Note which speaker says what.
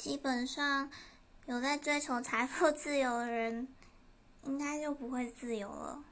Speaker 1: 基本上有在追求财富自由的人应该就不会自由了。